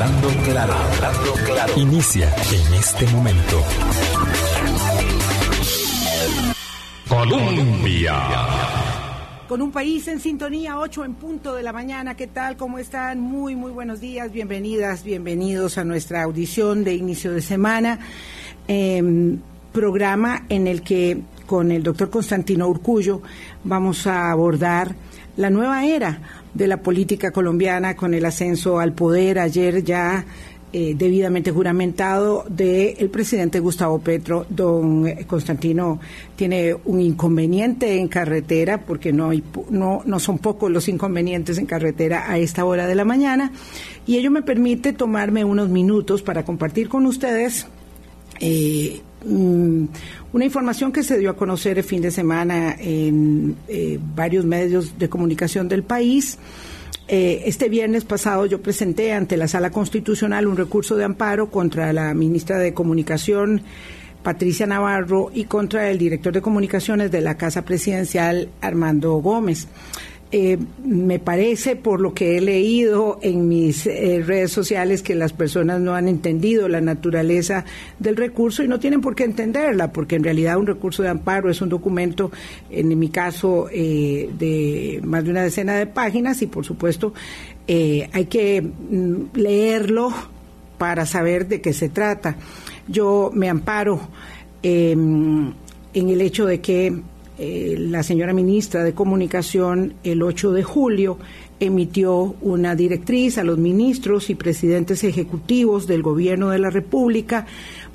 Hablando claro. Inicia en este momento. Colombia. Con un país en sintonía, 8 en punto de la mañana. ¿Qué tal? ¿Cómo están? Muy, muy buenos días. Bienvenidas, bienvenidos a nuestra audición de inicio de semana. Em, programa en el que con el doctor Constantino Urcullo vamos a abordar la nueva era de la política colombiana con el ascenso al poder. Ayer ya eh, debidamente juramentado del presidente Gustavo Petro. Don Constantino tiene un inconveniente en carretera, porque no, hay, no, no son pocos los inconvenientes en carretera a esta hora de la mañana, y ello me permite tomarme unos minutos para compartir con ustedes. Eh, mm, una información que se dio a conocer el fin de semana en eh, varios medios de comunicación del país eh, este viernes pasado yo presenté ante la Sala Constitucional un recurso de amparo contra la ministra de Comunicación, Patricia Navarro, y contra el director de comunicaciones de la Casa Presidencial, Armando Gómez. Eh, me parece, por lo que he leído en mis eh, redes sociales, que las personas no han entendido la naturaleza del recurso y no tienen por qué entenderla, porque en realidad un recurso de amparo es un documento, en mi caso, eh, de más de una decena de páginas y, por supuesto, hay que mm, leerlo para saber de qué se trata. Yo me amparo em, en el hecho de que eh, la señora ministra de Comunicación el 8 de julio emitió una directriz a los ministros y presidentes ejecutivos del Gobierno de la República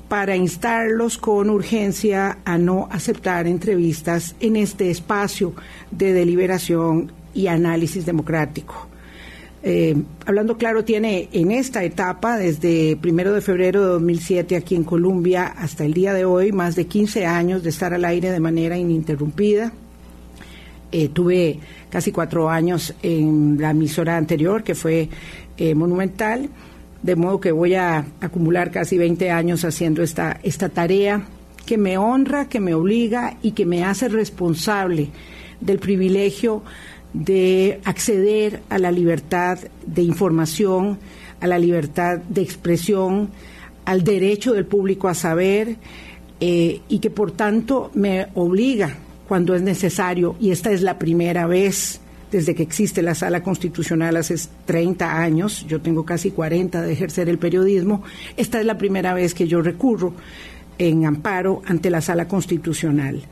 para instarlos con urgencia a no aceptar entrevistas en este espacio de deliberación y análisis democrático. Eh, hablando claro, tiene en esta etapa, desde primero de febrero de 2007 aquí en Colombia hasta el día de hoy, más de 15 años de estar al aire de manera ininterrumpida. Eh, tuve casi cuatro años en la emisora anterior, que fue eh, Monumental, de modo que voy a acumular casi 20 años haciendo esta, esta tarea que me honra, que me obliga y que me hace responsable del privilegio de acceder a la libertad de información, a la libertad de expresión, al derecho del público a saber eh, y que por tanto me obliga cuando es necesario, y esta es la primera vez desde que existe la sala constitucional hace 30 años, yo tengo casi 40 de ejercer el periodismo, esta es la primera vez que yo recurro en amparo ante la sala constitucional.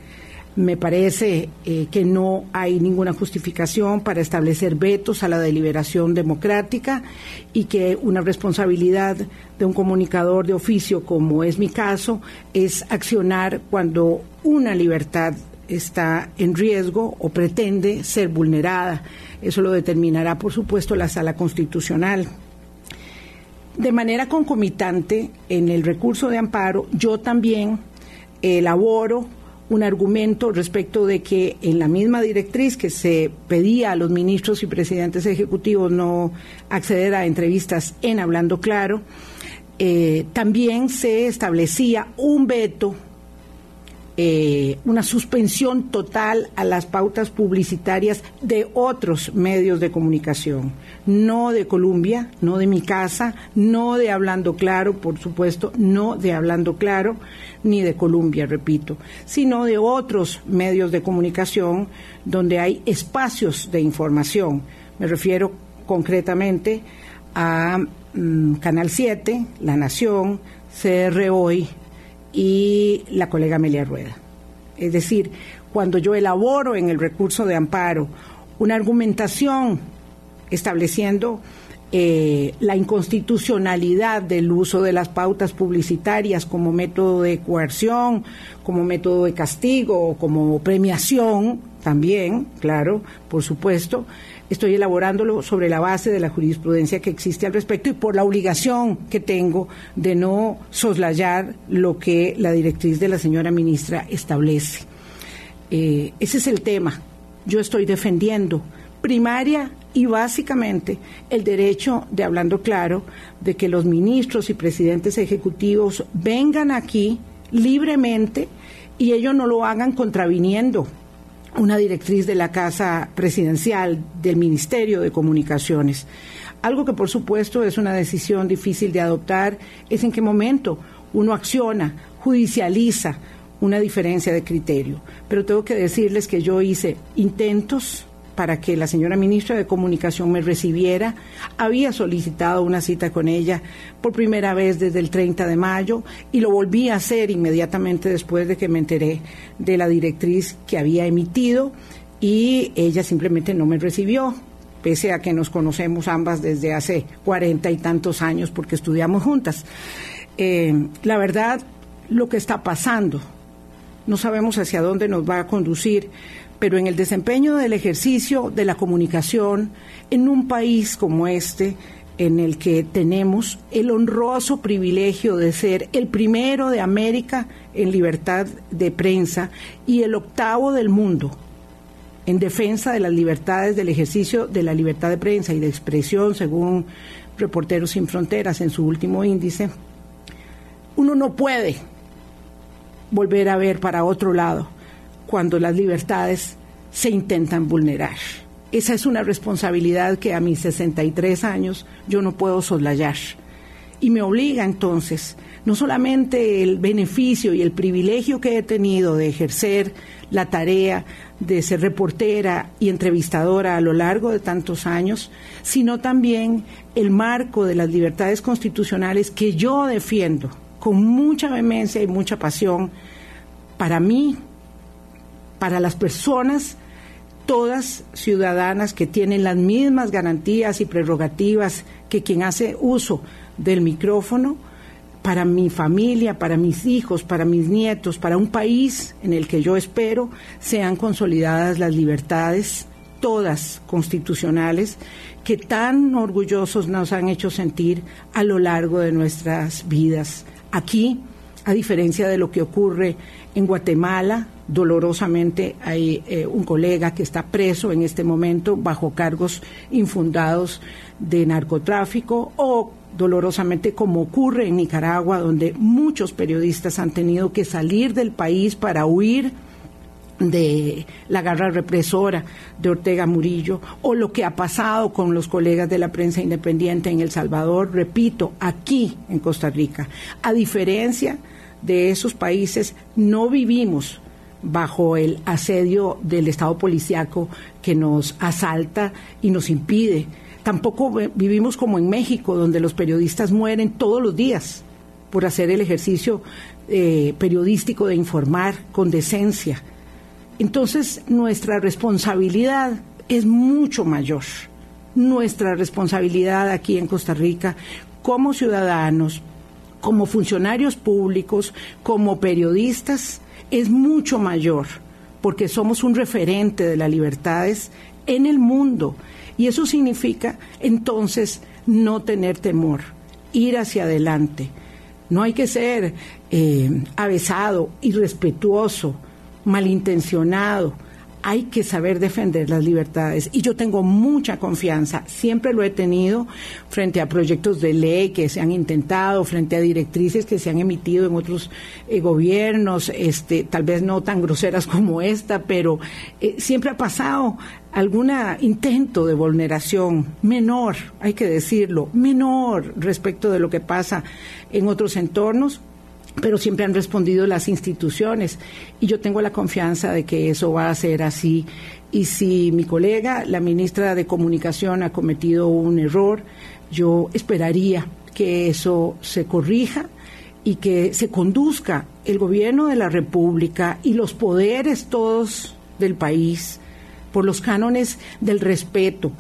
Me parece eh, que no hay ninguna justificación para establecer vetos a la deliberación democrática y que una responsabilidad de un comunicador de oficio, como es mi caso, es accionar cuando una libertad está en riesgo o pretende ser vulnerada. Eso lo determinará, por supuesto, la sala constitucional. De manera concomitante, en el recurso de amparo, yo también elaboro un argumento respecto de que en la misma directriz que se pedía a los ministros y presidentes ejecutivos no acceder a entrevistas en Hablando Claro, eh, también se establecía un veto eh, una suspensión total a las pautas publicitarias de otros medios de comunicación, no de Colombia, no de mi casa, no de Hablando Claro, por supuesto, no de Hablando Claro, ni de Colombia, repito, sino de otros medios de comunicación donde hay espacios de información. Me refiero concretamente a mm, Canal 7, La Nación, CR Hoy, y la colega Amelia Rueda. Es decir, cuando yo elaboro en el recurso de amparo una argumentación estableciendo eh, la inconstitucionalidad del uso de las pautas publicitarias como método de coerción, como método de castigo como premiación, también, claro, por supuesto, estoy elaborándolo sobre la base de la jurisprudencia que existe al respecto y por la obligación que tengo de no soslayar lo que la directriz de la señora ministra establece. Eh, ese es el tema. Yo estoy defendiendo primaria y básicamente el derecho de, hablando claro, de que los ministros y presidentes ejecutivos vengan aquí libremente y ellos no lo hagan contraviniendo una directriz de la Casa Presidencial del Ministerio de Comunicaciones. Algo que por supuesto es una decisión difícil de adoptar es en qué momento uno acciona, judicializa una diferencia de criterio. Pero tengo que decirles que yo hice intentos para que la señora ministra de Comunicación me recibiera. Había solicitado una cita con ella por primera vez desde el 30 de mayo y lo volví a hacer inmediatamente después de que me enteré de la directriz que había emitido y ella simplemente no me recibió pese a que nos conocemos ambas desde hace cuarenta y tantos años porque estudiamos juntas. Eh, la verdad, lo que está pasando, no sabemos hacia dónde nos va a conducir, pero en el desempeño del ejercicio de la comunicación en un país como este, en el que tenemos el honroso privilegio de ser el primero de América en libertad de prensa y el octavo del mundo en defensa de las libertades del ejercicio de la libertad de prensa y de expresión, según Reporteros Sin Fronteras en su último índice, uno no puede volver a ver para otro lado cuando las libertades se intentan vulnerar. Esa es una responsabilidad que a mis 63 años yo no puedo soslayar. Y me obliga entonces, no solamente el beneficio y el privilegio que he tenido de ejercer la tarea de ser reportera y entrevistadora a lo largo de tantos años, sino también el marco de las libertades constitucionales que yo defiendo con mucha vehemencia y mucha pasión para mí, para las personas, todas ciudadanas que tienen las mismas garantías y prerrogativas que quien hace uso del micrófono, para mi familia, para mis hijos, para mis nietos, para un país en el que yo espero sean consolidadas las libertades, todas constitucionales, que tan orgullosos nos han hecho sentir a lo largo de nuestras vidas. Aquí, a diferencia de lo que ocurre en Guatemala, dolorosamente hay eh, un colega que está preso en este momento bajo cargos infundados de narcotráfico o dolorosamente como ocurre en Nicaragua, donde muchos periodistas han tenido que salir del país para huir de la garra represora de Ortega Murillo o lo que ha pasado con los colegas de la prensa independiente en El Salvador, repito, aquí en Costa Rica. A diferencia de esos países, no vivimos bajo el asedio del Estado policiaco que nos asalta y nos impide. Tampoco vivimos como en México, donde los periodistas mueren todos los días por hacer el ejercicio eh, periodístico de informar con decencia. Entonces, nuestra responsabilidad es mucho mayor. Nuestra responsabilidad aquí en Costa Rica, como ciudadanos, como funcionarios públicos, como periodistas, es mucho mayor, porque somos un referente de las libertades en el mundo. Y eso significa entonces no tener temor, ir hacia adelante. No hay que ser eh, avesado, irrespetuoso, malintencionado, hay que saber defender las libertades. Y yo tengo mucha confianza, siempre lo he tenido frente a proyectos de ley que se han intentado, frente a directrices que se han emitido en otros eh, gobiernos, este, tal vez no tan groseras como esta, pero eh, siempre ha pasado algún intento de vulneración menor, hay que decirlo, menor respecto de lo que pasa en otros entornos, pero siempre han respondido las instituciones y yo tengo la confianza de que eso va a ser así. Y si mi colega, la ministra de Comunicación, ha cometido un error, yo esperaría que eso se corrija y que se conduzca el gobierno de la República y los poderes todos del país por los cánones del respeto,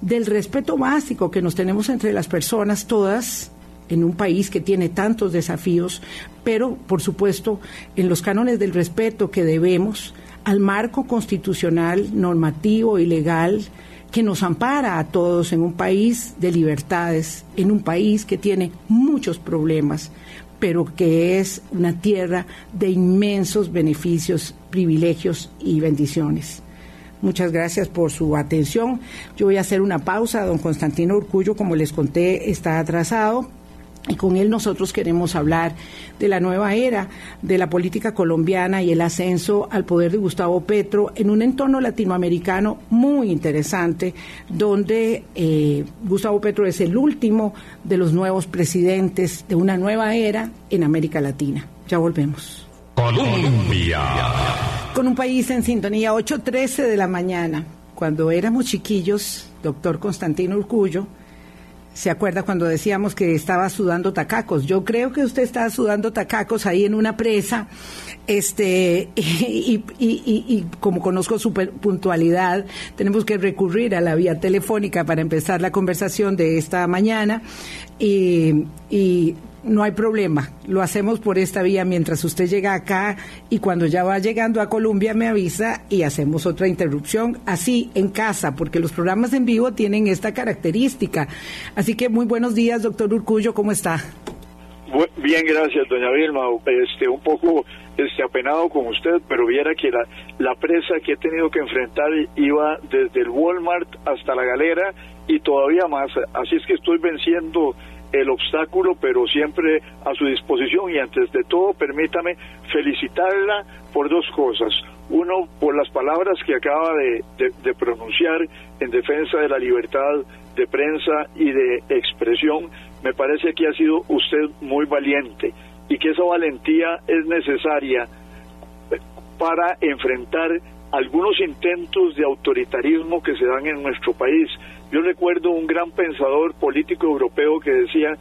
del respeto básico que nos tenemos entre las personas todas en un país que tiene tantos desafíos, pero por supuesto en los cánones del respeto que debemos al marco constitucional, normativo y legal que nos ampara a todos en un país de libertades, en un país que tiene muchos problemas, pero que es una tierra de inmensos beneficios, privilegios y bendiciones. Muchas gracias por su atención. Yo voy a hacer una pausa. Don Constantino Urcullo, como les conté, está atrasado y con él nosotros queremos hablar de la nueva era de la política colombiana y el ascenso al poder de Gustavo Petro en un entorno latinoamericano muy interesante, donde eh, Gustavo Petro es el último de los nuevos presidentes de una nueva era en América Latina. Ya volvemos. Colombia. Con un país en sintonía, 8.13 de la mañana. Cuando éramos chiquillos, doctor Constantino Urcullo, ¿Se acuerda cuando decíamos que estaba sudando tacacos? Yo creo que usted está sudando tacacos ahí en una presa, este, y, y, como conozco su puntualidad, tenemos que recurrir a la vía telefónica para empezar la conversación de esta mañana. Y, y no hay problema, lo hacemos por esta vía mientras usted llega acá y cuando ya va llegando a Colombia me avisa y hacemos otra interrupción, así en casa, porque los programas en vivo tienen esta característica. Así que muy buenos días, doctor Urcullo, ¿cómo está? Bien, gracias, doña Vilma. Este, un poco este, apenado con usted, pero viera que la, la presa que he tenido que enfrentar iba desde el Walmart hasta la galera y todavía más. Así es que estoy venciendo el obstáculo, pero siempre a su disposición y antes de todo permítame felicitarla por dos cosas. Uno, por las palabras que acaba de, pronunciar en defensa de la libertad de prensa y de expresión. Me parece que ha sido usted muy valiente y que esa valentía es necesaria para enfrentar algunos intentos de autoritarismo que se dan en nuestro país. Yo recuerdo un gran pensador político europeo que decía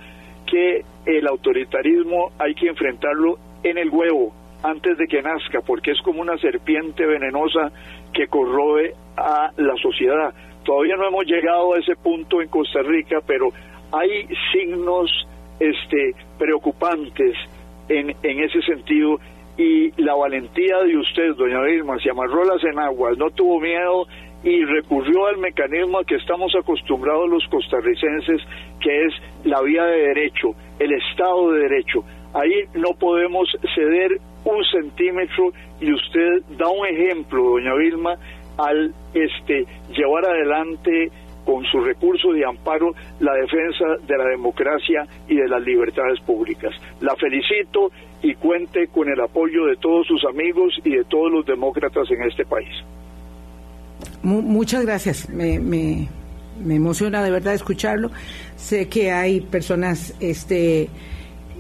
que el autoritarismo hay que enfrentarlo en el huevo antes de que nazca, porque es como una serpiente venenosa que corroe a la sociedad. Todavía no hemos llegado a ese punto en Costa Rica, pero hay signos este, preocupantes en, en ese sentido y la valentía de usted, doña Vilma, se amarró las enaguas, no tuvo miedo y recurrió al mecanismo a que estamos acostumbrados los costarricenses, que es la vía de derecho, el Estado de Derecho. Ahí no podemos ceder un centímetro y usted da un ejemplo, doña Vilma, al este llevar adelante con su recurso de amparo la defensa de la democracia y de las libertades públicas. La felicito y cuente con el apoyo de todos sus amigos y de todos los demócratas en este país. Muchas gracias. Me, me, me, emociona de verdad escucharlo. Sé que hay personas este,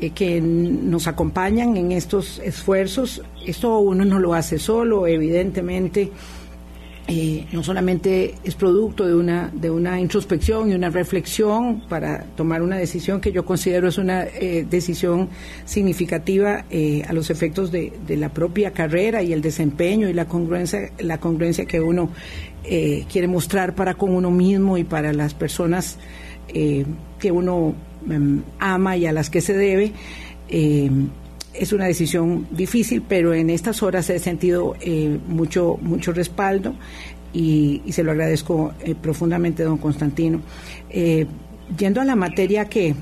eh, que nos acompañan en estos esfuerzos. Esto uno no lo hace solo, evidentemente. Eh, no solamente es producto de una, de una introspección y una reflexión para tomar una decisión que yo considero es una eh, decisión significativa eh, a los efectos de, de, la propia carrera y el desempeño y la congruencia, la congruencia que uno quiere mostrar para con uno mismo y para las personas que uno em, ama y a las que se debe es una decisión difícil, pero en estas horas he sentido eh, mucho, mucho respaldo y, se lo agradezco eh, profundamente, don Constantino. Eh, yendo a la materia que,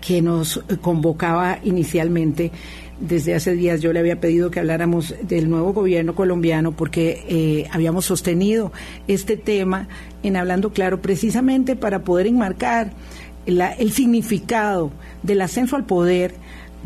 que nos convocaba inicialmente, desde hace días yo le había pedido que habláramos del nuevo gobierno colombiano porque habíamos sostenido este tema en Hablando Claro precisamente para poder enmarcar el significado del ascenso al poder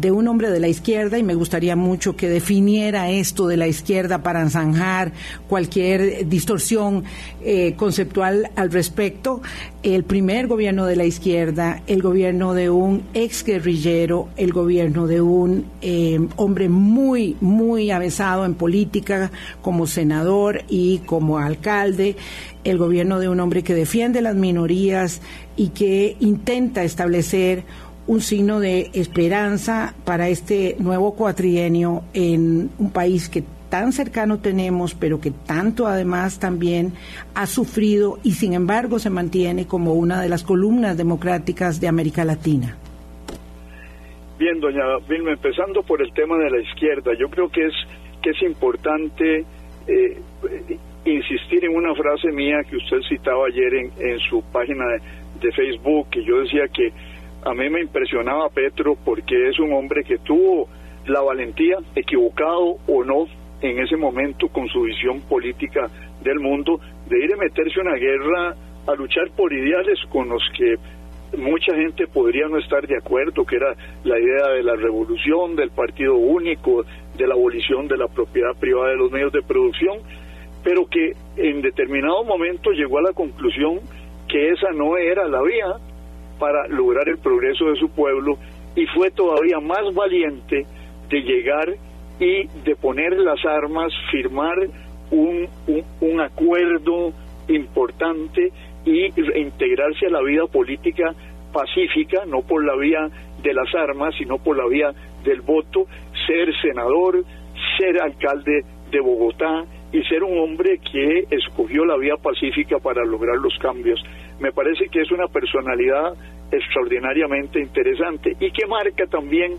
de un hombre de la izquierda y me gustaría mucho que definiera esto de la izquierda para zanjar cualquier distorsión eh, conceptual al respecto. El primer gobierno de la izquierda, el gobierno de un ex guerrillero, el gobierno de un eh, hombre muy, muy avesado en política como senador y como alcalde, el gobierno de un hombre que defiende las minorías y que intenta establecer un signo de esperanza para este nuevo cuatrienio en un país que tan cercano tenemos, pero que tanto además también ha sufrido y sin embargo se mantiene como una de las columnas democráticas de América Latina. Bien, doña Vilma, empezando por el tema de la izquierda, yo creo que es que es importante eh, insistir en una frase mía que usted citaba ayer en, en su página de Facebook, que yo decía que a mí me impresionaba Petro porque es un hombre que tuvo la valentía, equivocado o no, en ese momento con su visión política del mundo, de ir a meterse en una guerra a luchar por ideales con los que mucha gente podría no estar de acuerdo, que era la idea de la revolución, del partido único, de la abolición de la propiedad privada de los medios de producción, pero que en determinado momento llegó a la conclusión que esa no era la vía para lograr el progreso de su pueblo y fue todavía más valiente de llegar y de poner las armas, firmar un, un, acuerdo importante y integrarse a la vida política pacífica, no por la vía de las armas, sino por la vía del voto, ser senador, ser alcalde de Bogotá y ser un hombre que escogió la vía pacífica para lograr los cambios. Me parece que es una personalidad extraordinariamente interesante y que marca también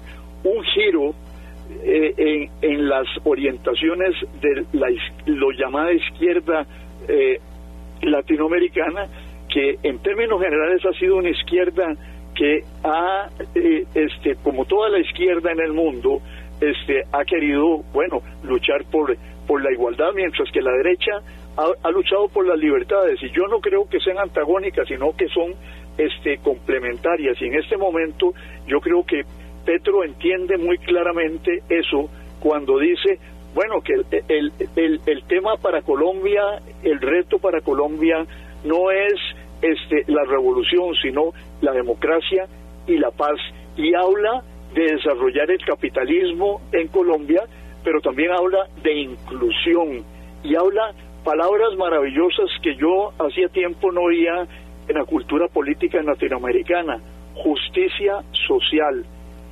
un giro eh, en, las orientaciones de la lo llamada izquierda eh, latinoamericana, que en términos generales ha sido una izquierda que ha, eh, este, como toda la izquierda en el mundo, este, ha querido, bueno, luchar por, por la igualdad, mientras que la derecha ha, ha luchado por las libertades. Y yo no creo que sean antagónicas, sino que son este, complementarias. Y en este momento yo creo que Petro entiende muy claramente eso cuando dice, bueno, que el, el, el, tema para Colombia, el reto para Colombia no es este, la revolución, sino la democracia y la paz. Y habla de desarrollar el capitalismo en Colombia, pero también habla de inclusión y habla palabras maravillosas que yo hacía tiempo no oía en la cultura política latinoamericana, justicia social,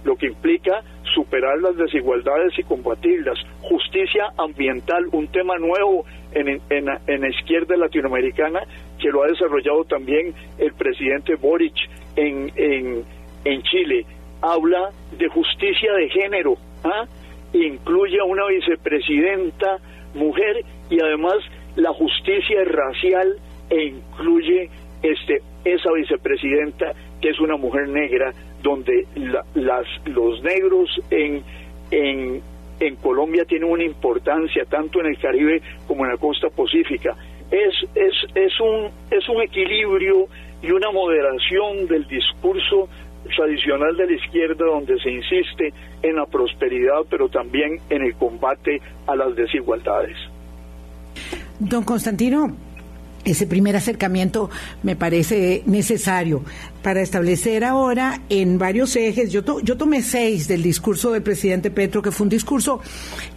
lo que implica superar las desigualdades y combatirlas, justicia ambiental, un tema nuevo en, en, en la izquierda latinoamericana que lo ha desarrollado también el presidente Boric en, en, Chile, habla de justicia de género, ¿ah? Incluye a una vicepresidenta mujer y además la justicia racial e incluye este esa vicepresidenta que es una mujer negra donde las los negros en en en Colombia tienen una importancia tanto en el Caribe como en la costa pacífica. Es es es un es un equilibrio y una moderación del discurso tradicional de la izquierda donde se insiste en la prosperidad pero también en el combate a las desigualdades. Don Constantino, ese primer acercamiento me parece necesario para establecer ahora en varios ejes, yo, yo tomé seis del discurso del presidente Petro, que fue un discurso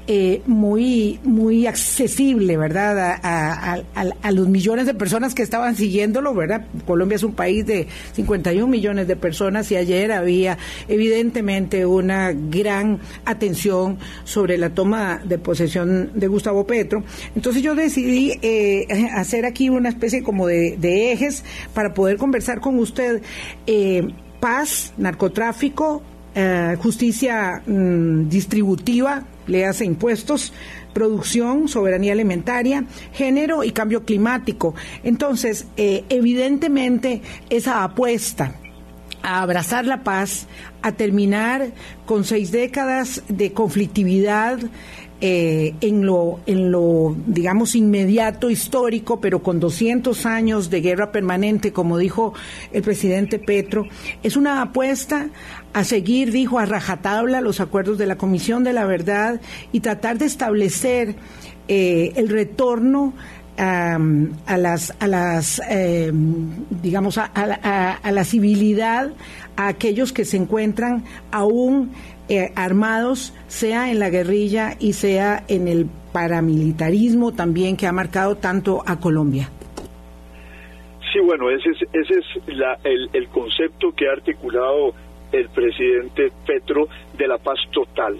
eh, muy, muy accesible, ¿verdad?, a, los millones de personas que estaban siguiéndolo, ¿verdad? Colombia es un país de 51 millones de personas y ayer había evidentemente una gran atención sobre la toma de posesión de Gustavo Petro. Entonces yo decidí eh, hacer aquí una especie como de ejes para poder conversar con usted eh, paz, narcotráfico, eh, justicia mm, distributiva, le hace impuestos, producción, soberanía alimentaria, género y cambio climático. Entonces, eh, evidentemente, esa apuesta a abrazar la paz, a terminar con seis décadas de conflictividad, eh, en, lo, en lo, digamos, inmediato, histórico, pero con 200 años de guerra permanente, como dijo el presidente Petro, es una apuesta a seguir, dijo, a rajatabla los acuerdos de la Comisión de la Verdad y tratar de establecer eh, el retorno a, las, a las eh, digamos, a, a, la civilidad a aquellos que se encuentran aún eh, armados, sea en la guerrilla y sea en el paramilitarismo también que ha marcado tanto a Colombia. Sí, bueno, ese es, el, el concepto que ha articulado el presidente Petro de la paz total,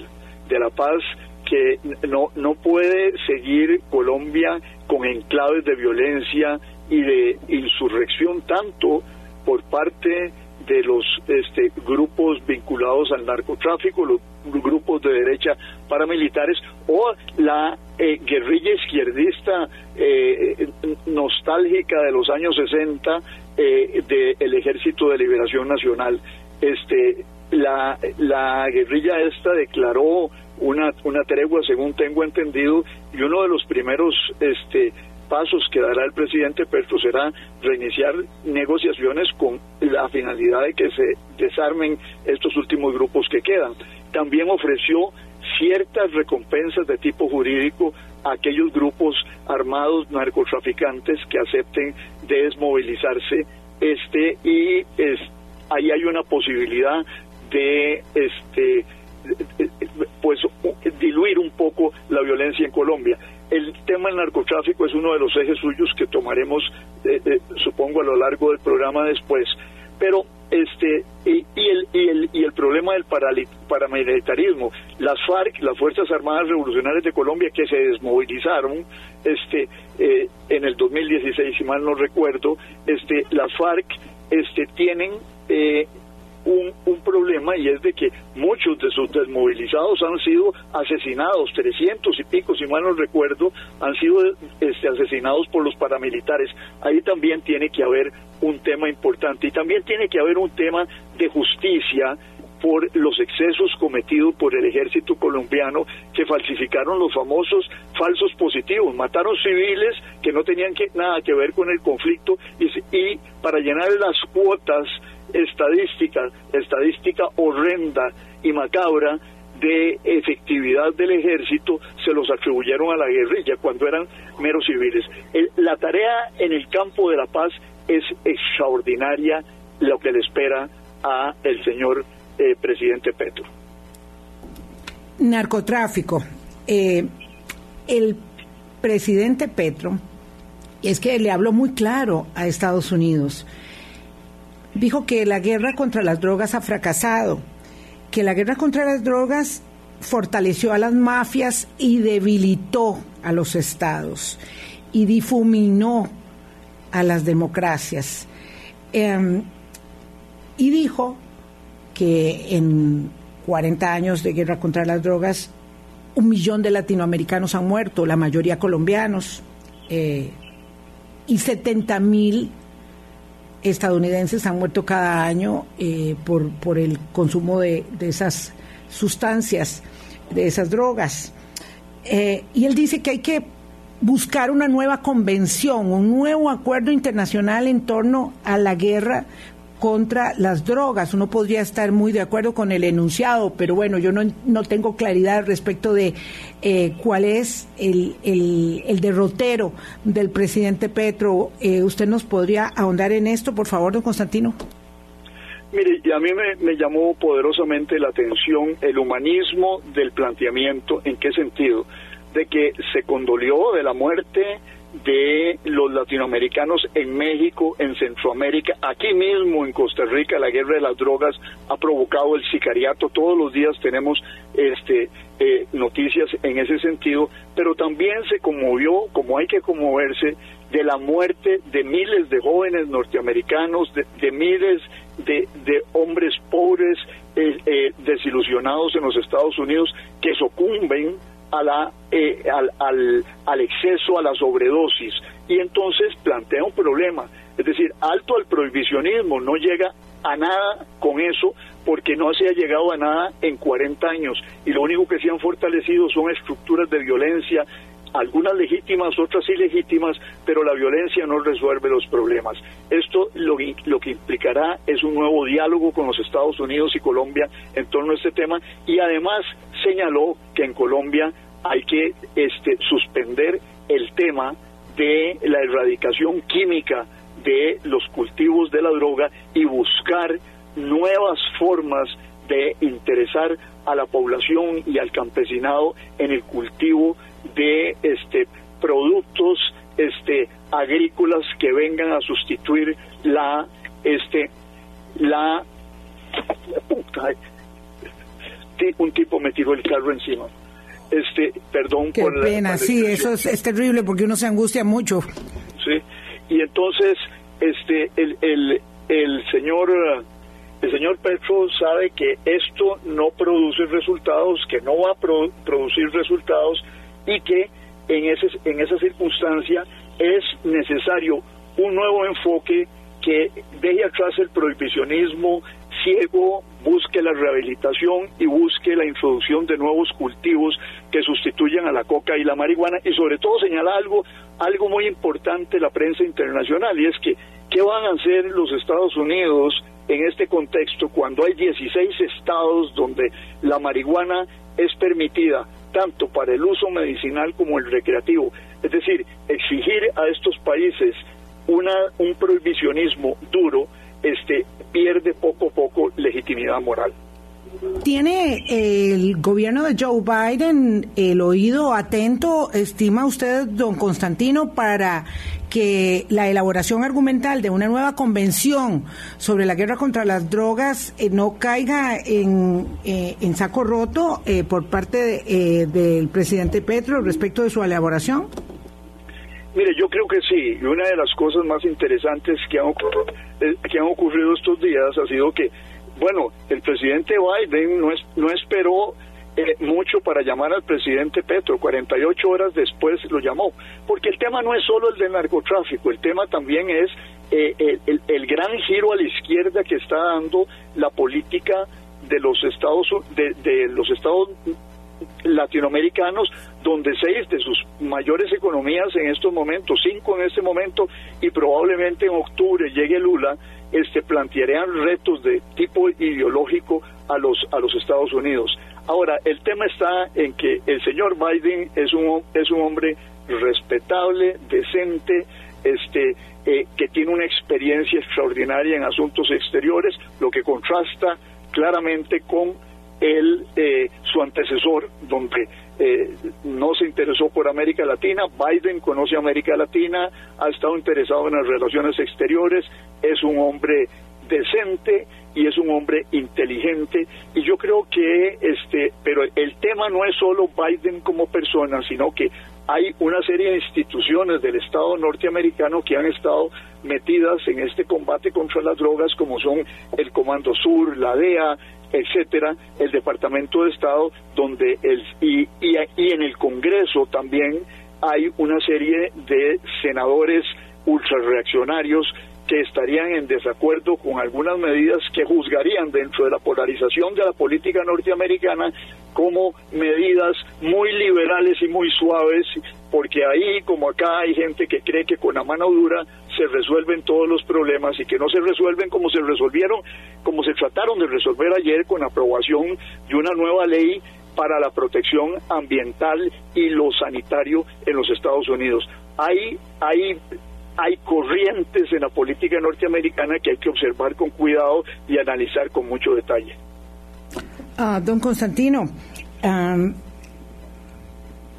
de la paz que no, no puede seguir Colombia con enclaves de violencia y de insurrección tanto por parte de los este, grupos vinculados al narcotráfico, los grupos de derecha paramilitares o la eh, guerrilla izquierdista eh, nostálgica de los años 60 eh, del Ejército de Liberación Nacional. Este, la, la guerrilla esta declaró una, una tregua, según tengo entendido, y uno de los primeros este, pasos que dará el presidente Petro será reiniciar negociaciones con la finalidad de que se desarmen estos últimos grupos que quedan. También ofreció ciertas recompensas de tipo jurídico a aquellos grupos armados narcotraficantes que acepten desmovilizarse este y ahí hay una posibilidad de este pues diluir un poco la violencia en Colombia. El tema del narcotráfico es uno de los ejes suyos que tomaremos, eh, eh, supongo, a lo largo del programa después. Pero este y, el, y, el, y el problema del paramilitarismo, las FARC, las Fuerzas Armadas Revolucionarias de Colombia, que se desmovilizaron este eh, en el 2016, si mal no recuerdo, este las FARC este tienen eh, un, un, problema y es de que muchos de sus desmovilizados han sido asesinados, 300 y pico, si mal no recuerdo, han sido este, asesinados por los paramilitares. Ahí también tiene que haber un tema importante y también tiene que haber un tema de justicia por los excesos cometidos por el ejército colombiano que falsificaron los famosos falsos positivos, mataron civiles que no tenían que, nada que ver con el conflicto y, para llenar las cuotas estadística, estadística horrenda y macabra de efectividad del ejército se los atribuyeron a la guerrilla cuando eran meros civiles. la tarea en el campo de la paz es extraordinaria lo que le espera a el señor eh, presidente Petro. Narcotráfico. Eh, el presidente Petro, es que le habló muy claro a Estados Unidos, dijo que la guerra contra las drogas ha fracasado, que la guerra contra las drogas fortaleció a las mafias y debilitó a los estados y difuminó a las democracias. Em, y dijo que en 40 años de guerra contra las drogas, un millón de latinoamericanos han muerto, la mayoría colombianos, eh, y 70 mil estadounidenses han muerto cada año eh, por, por el consumo de, esas sustancias, de esas drogas. Eh, y él dice que hay que buscar una nueva convención, un nuevo acuerdo internacional en torno a la guerra contra las drogas. Uno podría estar muy de acuerdo con el enunciado, pero bueno, yo no, no tengo claridad respecto de eh, cuál es el, el, derrotero del presidente Petro. Eh, ¿Usted nos podría ahondar en esto, por favor, don Constantino? Mire, a mí me, me, llamó poderosamente la atención el humanismo del planteamiento. ¿En qué sentido? De que se condolió de la muerte de los latinoamericanos en México, en Centroamérica, aquí mismo en Costa Rica, la guerra de las drogas ha provocado el sicariato. Todos los días tenemos este, eh, noticias en ese sentido, pero también se conmovió, como hay que conmoverse, de la muerte de miles de jóvenes norteamericanos, de, miles de, hombres pobres eh, eh, desilusionados en los Estados Unidos que sucumben a la, eh, al, al, al exceso, a la sobredosis, y entonces plantea un problema. Es decir, alto al prohibicionismo, no llega a nada con eso porque no se ha llegado a nada en 40 años y lo único que se han fortalecido son estructuras de violencia, algunas legítimas, otras ilegítimas, pero la violencia no resuelve los problemas. Esto lo, lo que implicará es un nuevo diálogo con los Estados Unidos y Colombia en torno a este tema y además señaló que en Colombia hay que este, suspender el tema de la erradicación química de los cultivos de la droga y buscar nuevas formas de interesar a la población y al campesinado en el cultivo de este productos este agrícolas que vengan a sustituir la este la un tipo me tiró el carro encima este, perdón Qué por pena, sí, eso es, terrible porque uno se angustia mucho. Sí, y entonces, este, el, el, el señor, el señor Petro sabe que esto no produce resultados, que no va a producir resultados y que en, ese, en esa circunstancia es necesario un nuevo enfoque que deje atrás el prohibicionismo, ciego busque la rehabilitación y busque la introducción de nuevos cultivos que sustituyan a la coca y la marihuana y sobre todo señala algo algo muy importante la prensa internacional y es que qué van a hacer los Estados Unidos en este contexto cuando hay 16 estados donde la marihuana es permitida tanto para el uso medicinal como el recreativo. Es decir, exigir a estos países una, un prohibicionismo duro este, pierde poco a poco legitimidad moral. ¿Tiene el gobierno de Joe Biden el oído atento, estima usted, don Constantino, para que la elaboración argumental de una nueva convención sobre la guerra contra las drogas eh, no caiga en, eh, en saco roto eh, por parte del presidente Petro respecto de su elaboración? Mire, yo creo que sí, y una de las cosas más interesantes que han, que han ocurrido estos días ha sido que, bueno, el presidente Biden no, es, no esperó eh, mucho para llamar al presidente Petro. 48 horas después lo llamó. Porque el tema no es solo el del narcotráfico, el tema también es eh, el, el, gran giro a la izquierda que está dando la política de los Estados de, de los Estados latinoamericanos, donde seis de sus mayores economías en estos momentos, cinco en este momento, y probablemente en octubre llegue Lula, este, plantearían retos de tipo ideológico a los, a los Estados Unidos. Ahora, el tema está en que el señor Biden es un, es un hombre respetable, decente, este, eh, que tiene una experiencia extraordinaria en asuntos exteriores, lo que contrasta claramente con el, eh, su antecesor, donde eh, no se interesó por América Latina, Biden conoce América Latina, ha estado interesado en las relaciones exteriores, es un hombre decente y es un hombre inteligente. Y yo creo que este pero el tema no es solo Biden como persona sino que hay una serie de instituciones del Estado norteamericano que han estado metidas en este combate contra las drogas como son el Comando Sur, la DEA, etcétera, el Departamento de Estado donde el y, y, y en el Congreso también hay una serie de senadores ultrarreaccionarios que estarían en desacuerdo con algunas medidas que juzgarían dentro de la polarización de la política norteamericana como medidas muy liberales y muy suaves, porque ahí como acá hay gente que cree que con la mano dura se resuelven todos los problemas y que no se resuelven como se resolvieron, como se trataron de resolver ayer con aprobación de una nueva ley para la protección ambiental y lo sanitario en los Estados Unidos. Hay, hay hay corrientes en la política norteamericana que hay que observar con cuidado y analizar con mucho detalle. Ah, don Constantino,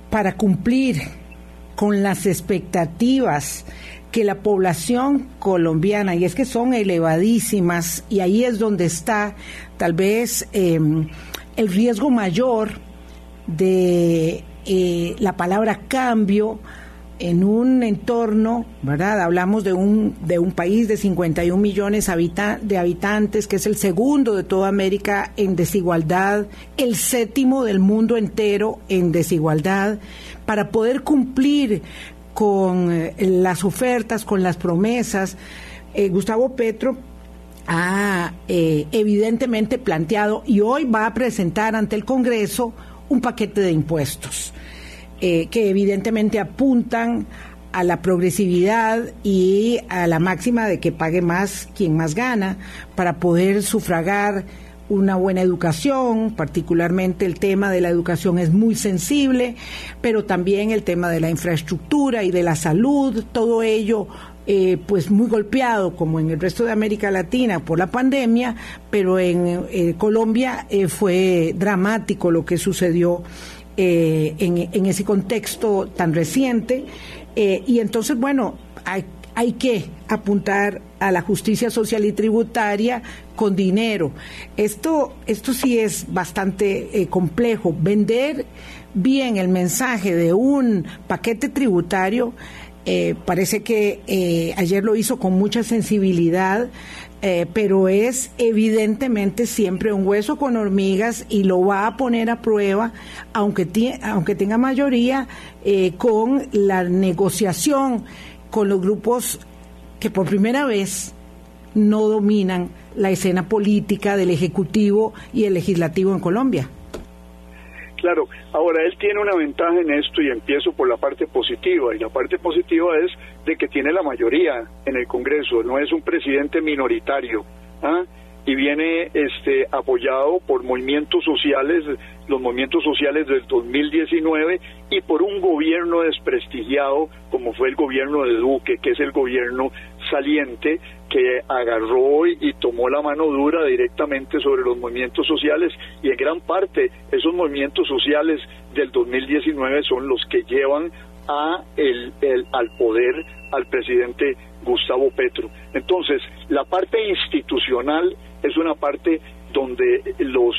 para cumplir con las expectativas que la población colombiana, y es que son elevadísimas, y ahí es donde está tal vez em, el riesgo mayor de eh, la palabra cambio, en un entorno, ¿verdad? Hablamos de un, de un país de 51 millones de habitantes, que es el segundo de toda América en desigualdad, el séptimo del mundo entero en desigualdad, para poder cumplir con eh, las ofertas, con las promesas. Eh, Gustavo Petro ha eh, evidentemente planteado y hoy va a presentar ante el Congreso un paquete de impuestos eh, que evidentemente apuntan a la progresividad y a la máxima de que pague más quien más gana para poder sufragar una buena educación, particularmente el tema de la educación es muy sensible, pero también el tema de la infraestructura y de la salud, todo ello eh, pues muy golpeado como en el resto de América Latina por la pandemia, pero en eh, Colombia fue dramático lo que sucedió eh, en, ese contexto tan reciente. Eh, y entonces, bueno, hay, hay que apuntar a la justicia social y tributaria con dinero. Esto, esto sí es bastante eh, complejo. Vender bien el mensaje de un paquete tributario, parece que ayer lo hizo con mucha sensibilidad. Eh, pero es evidentemente siempre un hueso con hormigas y lo va a poner a prueba, aunque, aunque tenga mayoría, eh, con la negociación con los grupos que por primera vez no dominan la escena política del Ejecutivo y el Legislativo en Colombia. Claro, ahora él tiene una ventaja en esto y empiezo por la parte positiva y la parte positiva es de que tiene la mayoría en el Congreso, no es un presidente minoritario. ¿ah? y viene este apoyado por movimientos sociales, los movimientos sociales del 2019 y por un gobierno desprestigiado como fue el gobierno de Duque, que es el gobierno saliente que agarró y tomó la mano dura directamente sobre los movimientos sociales y en gran parte esos movimientos sociales del 2019 son los que llevan a el, el, al poder al presidente Gustavo Petro. Entonces, la parte institucional es una parte donde los,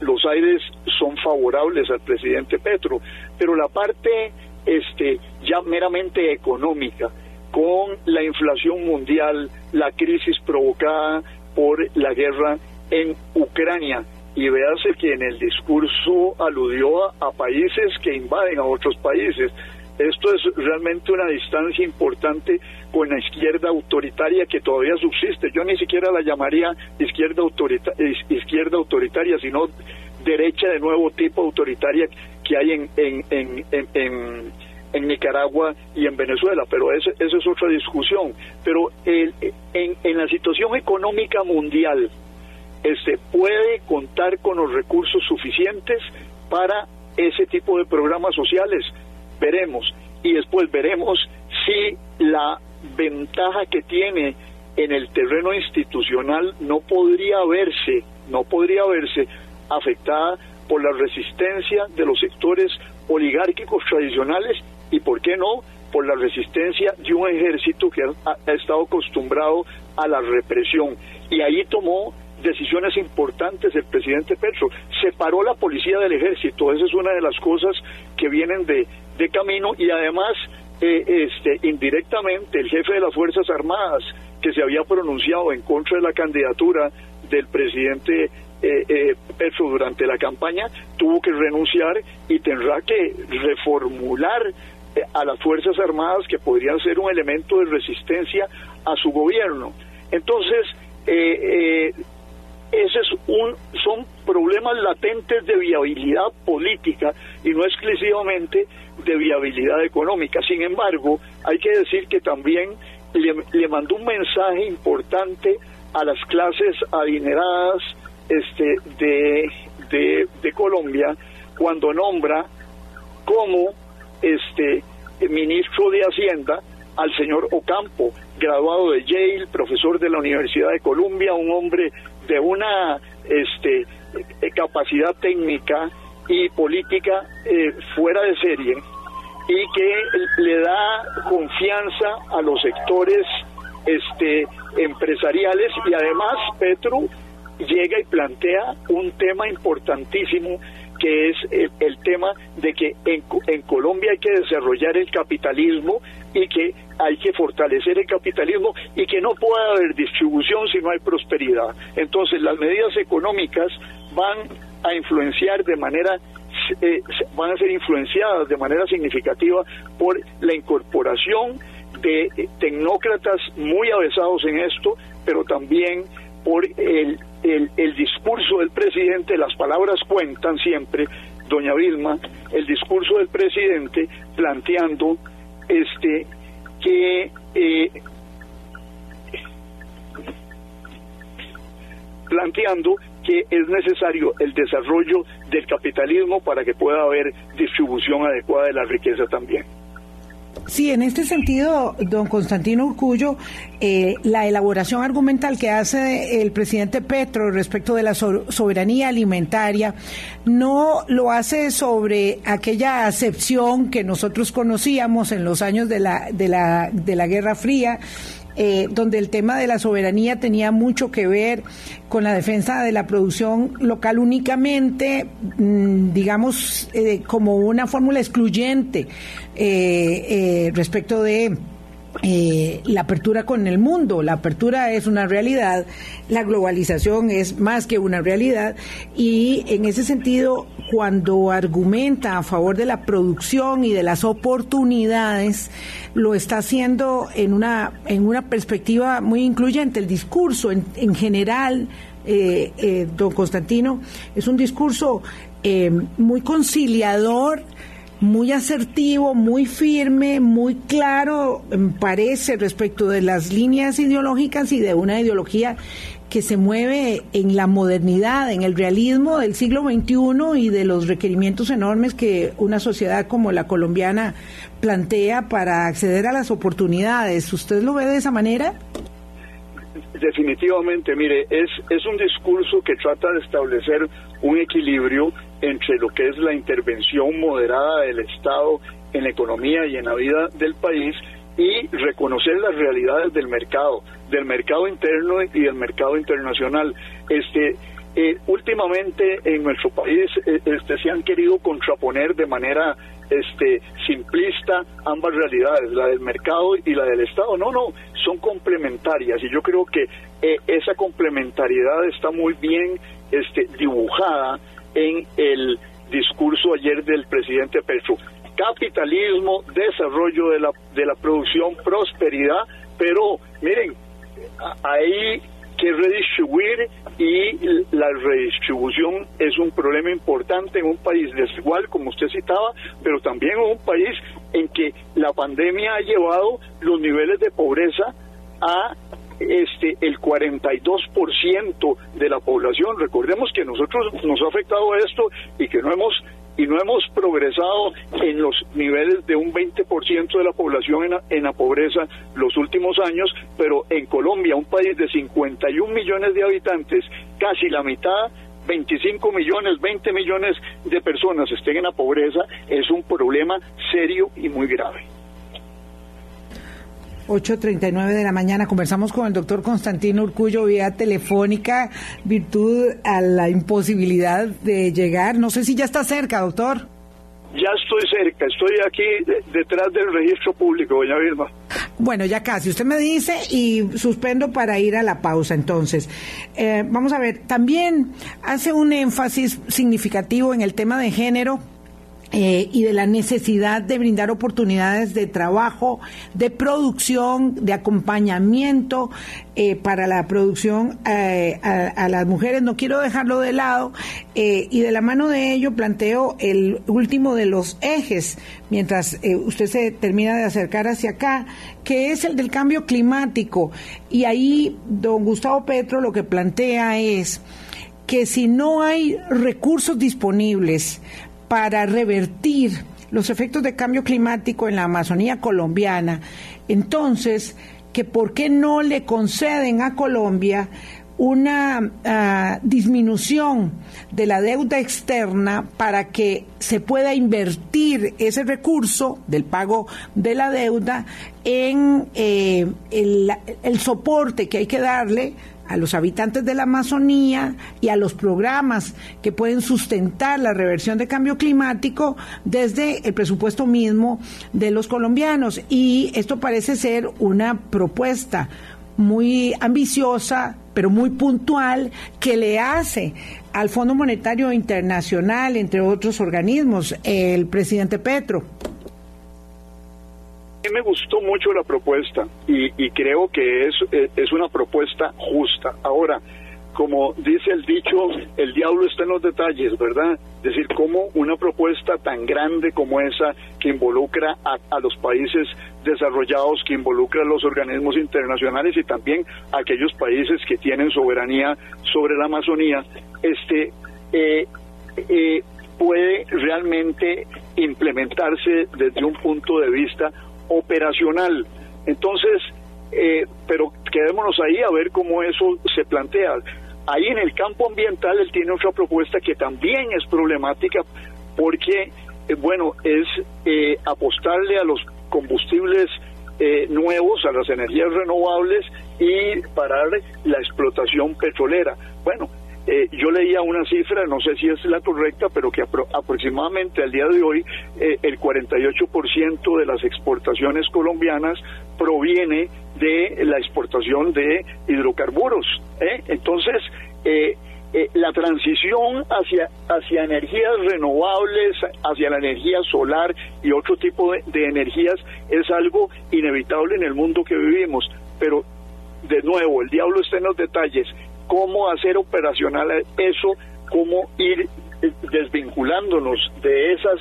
los aires son favorables al presidente Petro, pero la parte este, ya meramente económica, con la inflación mundial, la crisis provocada por la guerra en Ucrania, y véase que en el discurso aludió a países que invaden a otros países, esto es realmente una distancia importante con la izquierda autoritaria que todavía subsiste. Yo ni siquiera la llamaría izquierda, izquierda autoritaria, sino derecha de nuevo tipo autoritaria que hay en, en, en, en, Nicaragua y en Venezuela, pero esa es otra discusión. Pero el, en, en la situación económica mundial, este, puede contar con los recursos suficientes para ese tipo de programas sociales veremos. Y después veremos si la ventaja que tiene en el terreno institucional no podría verse, no podría verse afectada por la resistencia de los sectores oligárquicos tradicionales y, ¿por qué no?, por la resistencia de un ejército que ha, ha estado acostumbrado a la represión. Y ahí tomó decisiones importantes el presidente Petro. Separó la policía del ejército, esa es una de las cosas que vienen de, de camino y además eh, este, indirectamente el jefe de las Fuerzas Armadas que se había pronunciado en contra de la candidatura del presidente eh, eh, Petro durante la campaña tuvo que renunciar y tendrá que reformular a las Fuerzas Armadas que podrían ser un elemento de resistencia a su gobierno. Entonces, eh, ese es un, son problemas latentes de viabilidad política y no exclusivamente de viabilidad económica. Sin embargo, hay que decir que también le, mandó un mensaje importante a las clases adineradas este, de, de, de Colombia cuando nombra como este ministro de Hacienda al señor Ocampo, graduado de Yale, profesor de la Universidad de Columbia, un hombre de una este, eh, capacidad técnica y política eh, fuera de serie y que le da confianza a los sectores este, empresariales y además Petro llega y plantea un tema importantísimo que es el, tema de que en, en Colombia hay que desarrollar el capitalismo y que hay que fortalecer el capitalismo y que no puede haber distribución si no hay prosperidad. Entonces las medidas económicas van a influenciar de manera eh, van a ser influenciadas de manera significativa por la incorporación de tecnócratas muy avesados en esto, pero también por el, el, el discurso del presidente, las palabras cuentan siempre, doña Vilma, el discurso del presidente planteando este que eh, planteando que es necesario el desarrollo del capitalismo para que pueda haber distribución adecuada de la riqueza también. Sí, en este sentido, don Constantino Urcullo, eh, la elaboración argumental que hace el presidente Petro respecto de la soberanía alimentaria no lo hace sobre aquella acepción que nosotros conocíamos en los años de la, de la, de la Guerra Fría eh, donde el tema de la soberanía tenía mucho que ver con la defensa de la producción local únicamente, mm, digamos, eh, como una fórmula excluyente eh, respecto de la apertura con el mundo. La apertura es una realidad, la globalización es más que una realidad y en ese sentido cuando argumenta a favor de la producción y de las oportunidades, lo está haciendo en una, en una perspectiva muy incluyente. El discurso en, en general, eh, eh, don Constantino, es un discurso eh, muy conciliador, muy asertivo, muy firme, muy claro, me parece, respecto de las líneas ideológicas y de una ideología que se mueve en la modernidad, en el realismo del siglo XXI y de los requerimientos enormes que una sociedad como la colombiana plantea para acceder a las oportunidades. ¿Usted lo ve de esa manera? Definitivamente, mire, es, es un discurso que trata de establecer un equilibrio entre lo que es la intervención moderada del Estado en la economía y en la vida del país y reconocer las realidades del mercado, del mercado interno y del mercado internacional. Este, eh, últimamente en nuestro país eh, este, se han querido contraponer de manera este, simplista ambas realidades, la del mercado y la del Estado. No, no, son complementarias y yo creo que eh, esa complementariedad está muy bien este, dibujada en el discurso ayer del presidente Petro. Capitalismo, desarrollo de la, de la producción, prosperidad, pero miren, ahí que redistribuir y la redistribución es un problema importante en un país desigual, como usted citaba, pero también en un país en que la pandemia ha llevado los niveles de pobreza a este el 42% de la población. Recordemos que nosotros nos ha afectado esto y que no hemos y no hemos progresado en los niveles de un 20% de la población en la, en la pobreza los últimos años, pero en Colombia, un país de 51 millones de habitantes, casi la mitad 25 millones, 20 millones de personas estén en la pobreza, es un problema serio y muy grave. 8.39 de la mañana conversamos con el doctor Constantino Urcullo vía telefónica, virtud a la imposibilidad de llegar. No sé si ya está cerca, doctor. Ya estoy cerca, estoy aquí detrás del registro público, doña Vilma. Bueno, ya casi, usted me dice y suspendo para ir a la pausa entonces. Eh, vamos a ver, también hace un énfasis significativo en el tema de género eh, y de la necesidad de brindar oportunidades de trabajo, de producción, de acompañamiento eh, para la producción eh, a, las mujeres. No quiero dejarlo de lado y de la mano de ello planteo el último de los ejes, mientras usted se termina de acercar hacia acá, que es el del cambio climático. Y ahí don Gustavo Petro lo que plantea es que si no hay recursos disponibles para revertir los efectos de cambio climático en la Amazonía colombiana, entonces, que por qué no le conceden a Colombia una ah, disminución de la deuda externa para que se pueda invertir ese recurso del pago de la deuda en eh, el soporte que hay que darle a los habitantes de la Amazonía y a los programas que pueden sustentar la reversión de cambio climático desde el presupuesto mismo de los colombianos. Y esto parece ser una propuesta muy ambiciosa, pero muy puntual, que le hace al Fondo Monetario Internacional, entre otros organismos, el presidente Petro me gustó mucho la propuesta y, creo que es, eh, es una propuesta justa. Ahora, como dice el dicho, el diablo está en los detalles, ¿verdad? Es decir, cómo una propuesta tan grande como esa, que involucra a, los países desarrollados, que involucra a los organismos internacionales y también a aquellos países que tienen soberanía sobre la Amazonía, este, eh, eh, puede realmente implementarse desde un punto de vista operacional. Entonces, eh, pero quedémonos ahí a ver cómo eso se plantea. Ahí en el campo ambiental él tiene otra propuesta que también es problemática porque, eh, bueno, es eh, apostarle a los combustibles nuevos, a las energías renovables y parar la explotación petrolera. Bueno, eh, yo leía una cifra, no sé si es la correcta, pero que aproximadamente al día de hoy eh, el 48% de las exportaciones colombianas proviene de la exportación de hidrocarburos. ¿eh? Entonces, eh, la transición hacia, hacia energías renovables, hacia la energía solar y otro tipo de energías es algo inevitable en el mundo que vivimos. Pero, de nuevo, el diablo está en los detalles. ¿Cómo hacer operacional eso? ¿Cómo ir eh, desvinculándonos de esas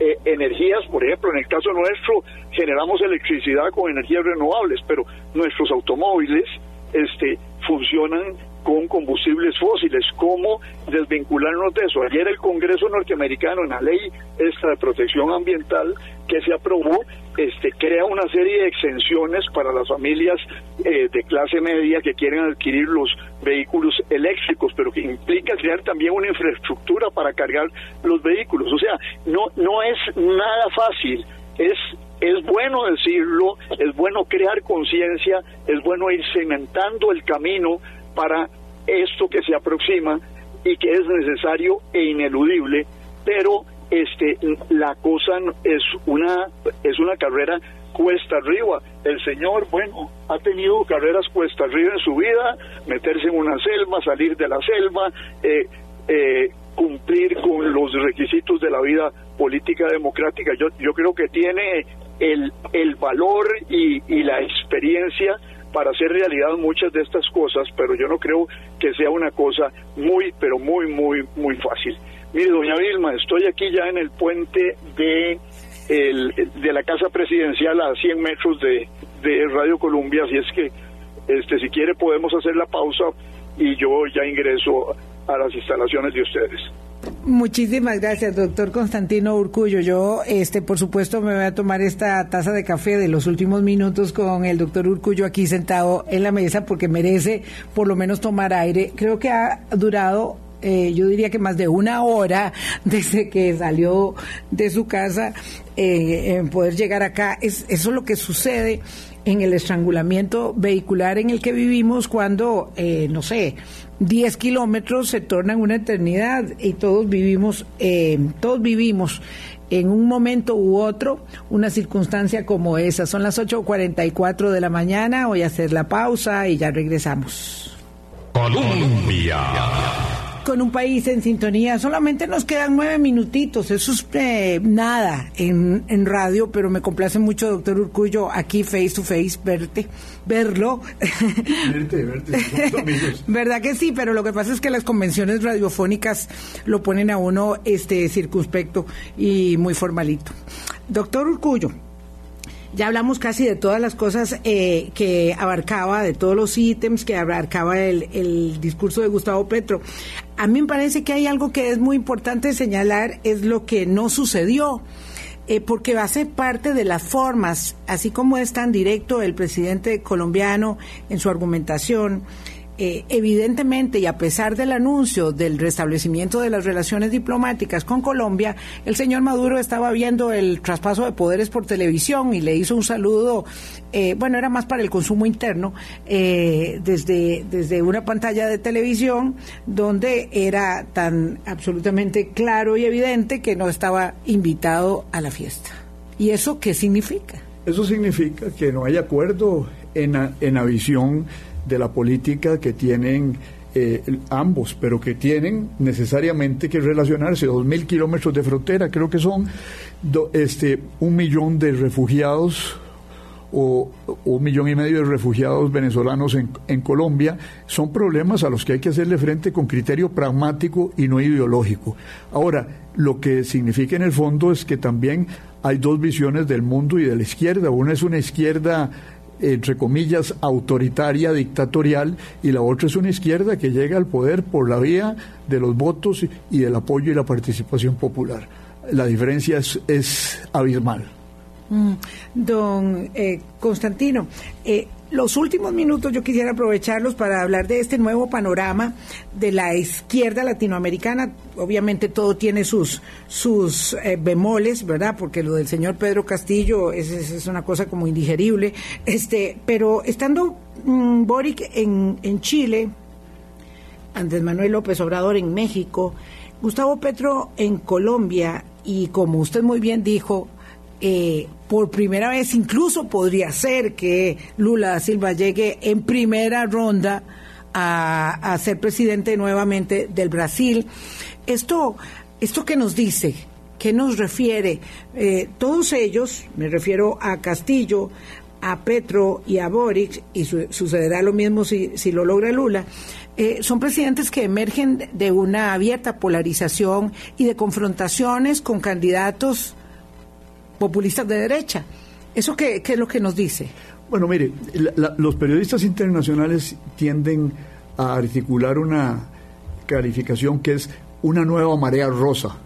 eh, energías, por ejemplo, en el caso nuestro generamos electricidad con energías renovables, pero nuestros automóviles este, funcionan con combustibles fósiles. ¿Cómo desvincularnos de eso? Ayer el Congreso norteamericano, en la ley esta de protección ambiental que se aprobó, este, crea una serie de exenciones para las familias eh, de clase media que quieren adquirir los vehículos eléctricos, pero que implica crear también una infraestructura para cargar los vehículos. O sea, no, no es nada fácil, es es bueno decirlo, es bueno crear conciencia, es bueno ir cimentando el camino para esto que se aproxima y que es necesario e ineludible, pero este la cosa es una es una carrera cuesta arriba. El señor, bueno, ha tenido carreras cuesta arriba en su vida, meterse en una selva, salir de la selva, eh, eh, cumplir con los requisitos de la vida política democrática. Yo, yo creo que tiene el, el valor y, y la experiencia para hacer realidad muchas de estas cosas, pero yo no creo que sea una cosa muy, pero muy, muy, muy fácil. Mire, doña Vilma, estoy aquí ya en el puente de, el, de la Casa Presidencial a 100 metros de, de Radio Colombia, así es que este, si quiere podemos hacer la pausa y yo ya ingreso a las instalaciones de ustedes. Muchísimas gracias, doctor Constantino Urcullo. Yo, este, por supuesto, me voy a tomar esta taza de café de los últimos minutos con el doctor Urcullo aquí sentado en la mesa porque merece por lo menos tomar aire. Creo que ha durado eh, yo diría que más de una hora desde que salió de su casa eh, poder llegar acá. Es, eso es lo que sucede en el estrangulamiento vehicular en el que vivimos cuando, eh, no sé, 10 kilómetros se tornan una eternidad y todos vivimos, todos vivimos en un momento u otro una circunstancia como esa. Son las 8.44 de la mañana, voy a hacer la pausa y ya regresamos. Colombia con un país en sintonía. Solamente nos quedan nueve minutitos, eso es eh, nada en, en, radio, pero me complace mucho, doctor Urcullo, aquí face to face, verte, verlo. Verte, verte, ¿Verdad que sí? Pero lo que pasa es que las convenciones radiofónicas lo ponen a uno este circunspecto y muy formalito. Doctor Urcullo, ya hablamos casi de todas las cosas eh, que abarcaba, de todos los ítems que abarcaba el, el, discurso de Gustavo Petro. A mí me parece que hay algo que es muy importante señalar, es lo que no sucedió. Eh, porque va a ser parte de las formas, así como es tan directo el presidente colombiano en su argumentación, eh, evidentemente, y a pesar del anuncio del restablecimiento de las relaciones diplomáticas con Colombia, el señor Maduro estaba viendo el traspaso de poderes por televisión y le hizo un saludo, eh, bueno, era más para el consumo interno, eh, desde, desde una pantalla de televisión donde era tan absolutamente claro y evidente que no estaba invitado a la fiesta. ¿Y eso qué significa? Eso significa que no hay acuerdo en en la visión de la política que tienen eh, ambos, pero que tienen necesariamente que relacionarse. Dos mil kilómetros de frontera, creo que son este, un millón de refugiados o, un millón y medio de refugiados venezolanos en, en, Colombia, son problemas a los que hay que hacerle frente con criterio pragmático y no ideológico. Ahora, lo que significa en el fondo es que también hay dos visiones del mundo y de la izquierda. Una es una izquierda entre comillas, autoritaria, dictatorial, y la otra es una izquierda que llega al poder por la vía de los votos y del apoyo y la participación popular. La diferencia es, abismal. Mm, don eh, Constantino, eh, los últimos minutos yo quisiera aprovecharlos para hablar de este nuevo panorama de la izquierda latinoamericana. Obviamente todo tiene sus, sus eh, bemoles, ¿verdad? Porque lo del señor Pedro Castillo es, es, una cosa como indigerible. Este, pero estando mmm, Boric en, en Chile, Andrés Manuel López Obrador en México, Gustavo Petro en Colombia y como usted muy bien dijo, eh, por primera vez incluso podría ser que Lula da Silva llegue en primera ronda a, ser presidente nuevamente del Brasil. Esto, esto que nos dice, ¿qué nos refiere? Eh, todos ellos, me refiero a Castillo, a Petro y a Boric, y sucederá lo mismo si, si lo logra Lula, eh, son presidentes que emergen de una abierta polarización y de confrontaciones con candidatos populistas de derecha. ¿Eso qué, es lo que nos dice? Bueno, mire, los periodistas internacionales tienden a articular una calificación que es una nueva marea rosa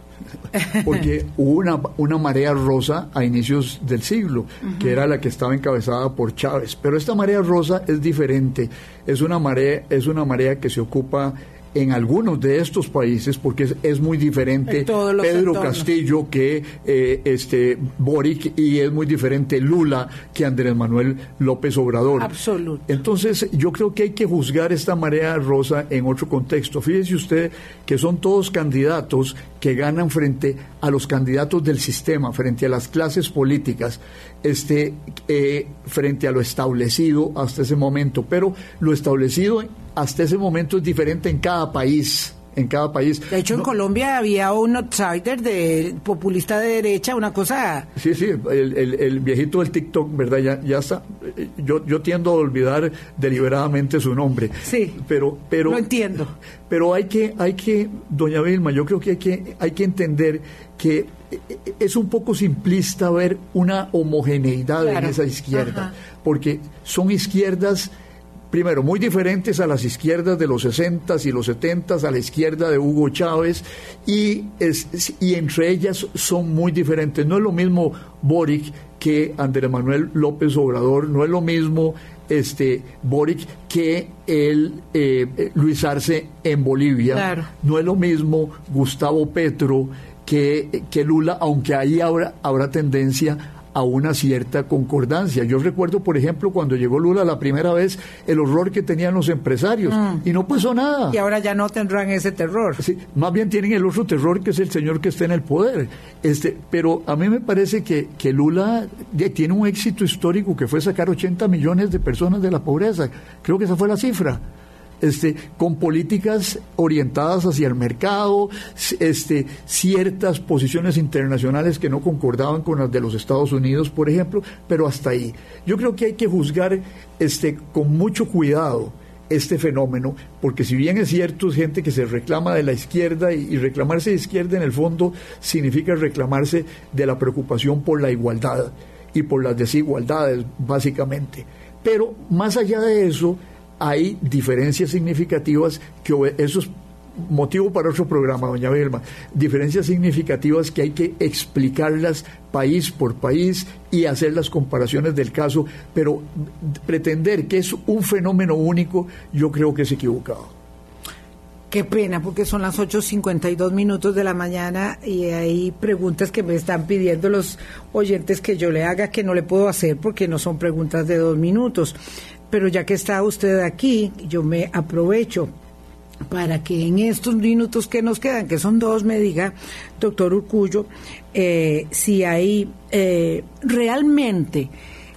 porque hubo una, una marea rosa a inicios del siglo, que era la que estaba encabezada por Chávez. Pero esta marea rosa es diferente, es una marea, es una marea que se ocupa en algunos de estos países, porque es, muy diferente Pedro Castillo que eh, este Boric y es muy diferente Lula que Andrés Manuel López Obrador. Absoluto. Entonces, yo creo que hay que juzgar esta marea rosa en otro contexto. Fíjese usted que son todos candidatos que ganan frente a los candidatos del sistema, frente a las clases políticas, este, eh, frente a lo establecido hasta ese momento. Pero lo establecido hasta ese momento es diferente en cada país en cada país. De hecho, en Colombia había un outsider de populista de derecha, una cosa... Sí, sí, el, viejito del TikTok, ¿verdad? Ya, ya está. Yo, yo tiendo a olvidar deliberadamente su nombre. Sí, pero, pero, lo entiendo. Pero hay que, hay que, doña Vilma, yo creo que hay que, hay que entender que es un poco simplista ver una homogeneidad en esa izquierda, porque son izquierdas primero, muy diferentes a las izquierdas de los 60 y los 70 a la izquierda de Hugo Chávez, y, y entre ellas son muy diferentes. No es lo mismo Boric que Andrés Manuel López Obrador, no es lo mismo este Boric que el eh, Luis Arce en Bolivia, no es lo mismo Gustavo Petro que, que Lula, aunque ahí habrá, habrá tendencia a una cierta concordancia. Yo recuerdo, por ejemplo, cuando llegó Lula la primera vez, el horror que tenían los empresarios mm. y no pasó nada. Y ahora ya no tendrán ese terror. Sí, más bien tienen el otro terror que es el señor que está en el poder. Este, pero a mí me parece que, que Lula tiene un éxito histórico que fue sacar 80 millones de personas de la pobreza. Creo que esa fue la cifra este, con políticas orientadas hacia el mercado, este, ciertas posiciones internacionales que no concordaban con las de los Estados Unidos, por ejemplo, pero hasta ahí. Yo creo que hay que juzgar este, con mucho cuidado este fenómeno, porque si bien es cierto, es gente que se reclama de la izquierda y, y, reclamarse de izquierda en el fondo significa reclamarse de la preocupación por la igualdad y por las desigualdades, básicamente. Pero más allá de eso, hay diferencias significativas que eso es motivo para otro programa, doña Vilma, diferencias significativas que hay que explicarlas país por país y hacer las comparaciones del caso, pero pretender que es un fenómeno único, yo creo que es equivocado. Qué pena, porque son las 8.52 minutos de la mañana y hay preguntas que me están pidiendo los oyentes que yo le haga que no le puedo hacer porque no son preguntas de dos minutos pero ya que está usted aquí, yo me aprovecho para que en estos minutos que nos quedan, que son dos, me diga, doctor Urcullo, eh, si hay eh, realmente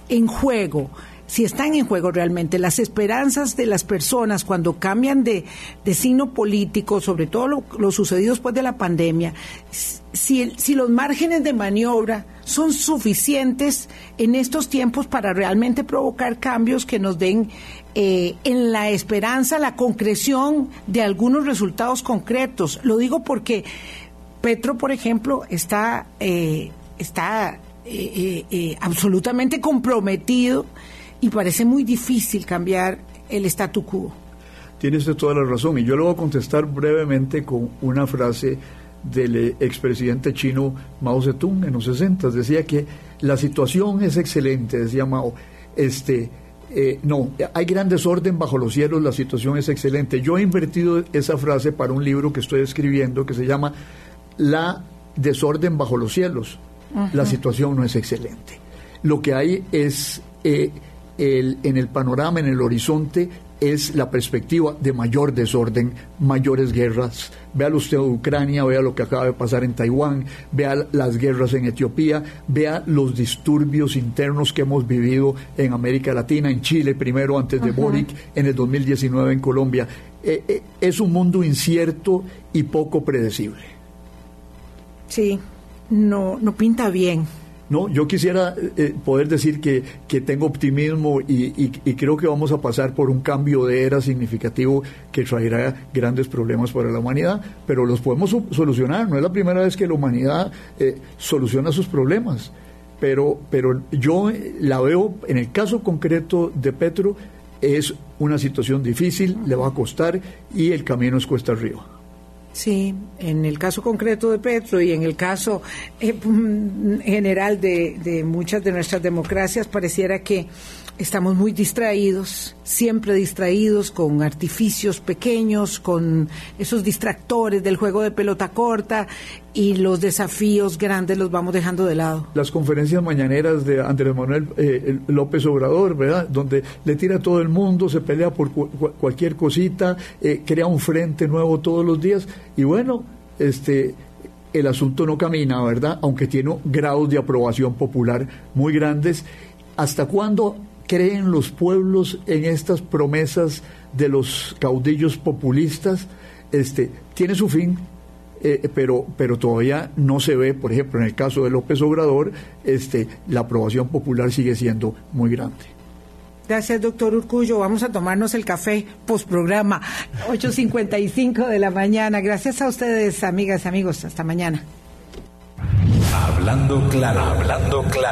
en juego si están en juego realmente las esperanzas de las personas cuando cambian de, signo político, sobre todo lo, sucedido después de la pandemia, si, si los márgenes de maniobra son suficientes en estos tiempos para realmente provocar cambios que nos den eh, en la esperanza, la concreción de algunos resultados concretos. Lo digo porque Petro, por ejemplo, está, eh, está eh, absolutamente comprometido y parece muy difícil cambiar el statu quo. Tiene usted toda la razón y yo le voy a contestar brevemente con una frase del eh, expresidente chino Mao Zedong en los 60. Decía que la situación es excelente, decía Mao. Este, eh, no, hay gran desorden bajo los cielos, la situación es excelente. Yo he invertido esa frase para un libro que estoy escribiendo que se llama La desorden bajo los cielos. La situación no es excelente. Lo que hay es eh, el, en el panorama, en el horizonte, es la perspectiva de mayor desorden, mayores guerras. Vea usted Ucrania, vea lo que acaba de pasar en Taiwán, vea las guerras en Etiopía, vea los disturbios internos que hemos vivido en América Latina, en Chile primero antes de Boric, en el 2019 en Colombia. Eh, eh, es un mundo incierto y poco predecible. Sí, no, no pinta bien. No, yo quisiera eh, poder decir que, que tengo optimismo y, creo que vamos a pasar por un cambio de era significativo que traerá grandes problemas para la humanidad, pero los podemos solucionar. No es la primera vez que la humanidad eh, soluciona sus problemas, pero, pero yo eh, la veo en el caso concreto de Petro, es una situación difícil, le va a costar y el camino es cuesta arriba. Sí, en el caso concreto de Petro y en el caso eh, general de, de muchas de nuestras democracias, pareciera que estamos muy distraídos, siempre distraídos con artificios pequeños, con esos distractores del juego de pelota corta y los desafíos grandes los vamos dejando de lado. Las conferencias mañaneras de Andrés Manuel eh, López Obrador, ¿verdad? Donde le tira a todo el mundo, se pelea por cualquier cosita, eh, crea un frente nuevo todos los días y bueno, este el asunto no camina, ¿verdad? Aunque tiene grados de aprobación popular muy grandes. ¿Hasta cuándo creen los pueblos en estas promesas de los caudillos populistas, este, tiene su fin, eh, pero, pero todavía no se ve, por ejemplo, en el caso de López Obrador, este, la aprobación popular sigue siendo muy grande. Gracias, doctor Urcullo. Vamos a tomarnos el café postprograma, 8.55 de la mañana. Gracias a ustedes, amigas, amigos. Hasta mañana. Hablando claro, hablando claro.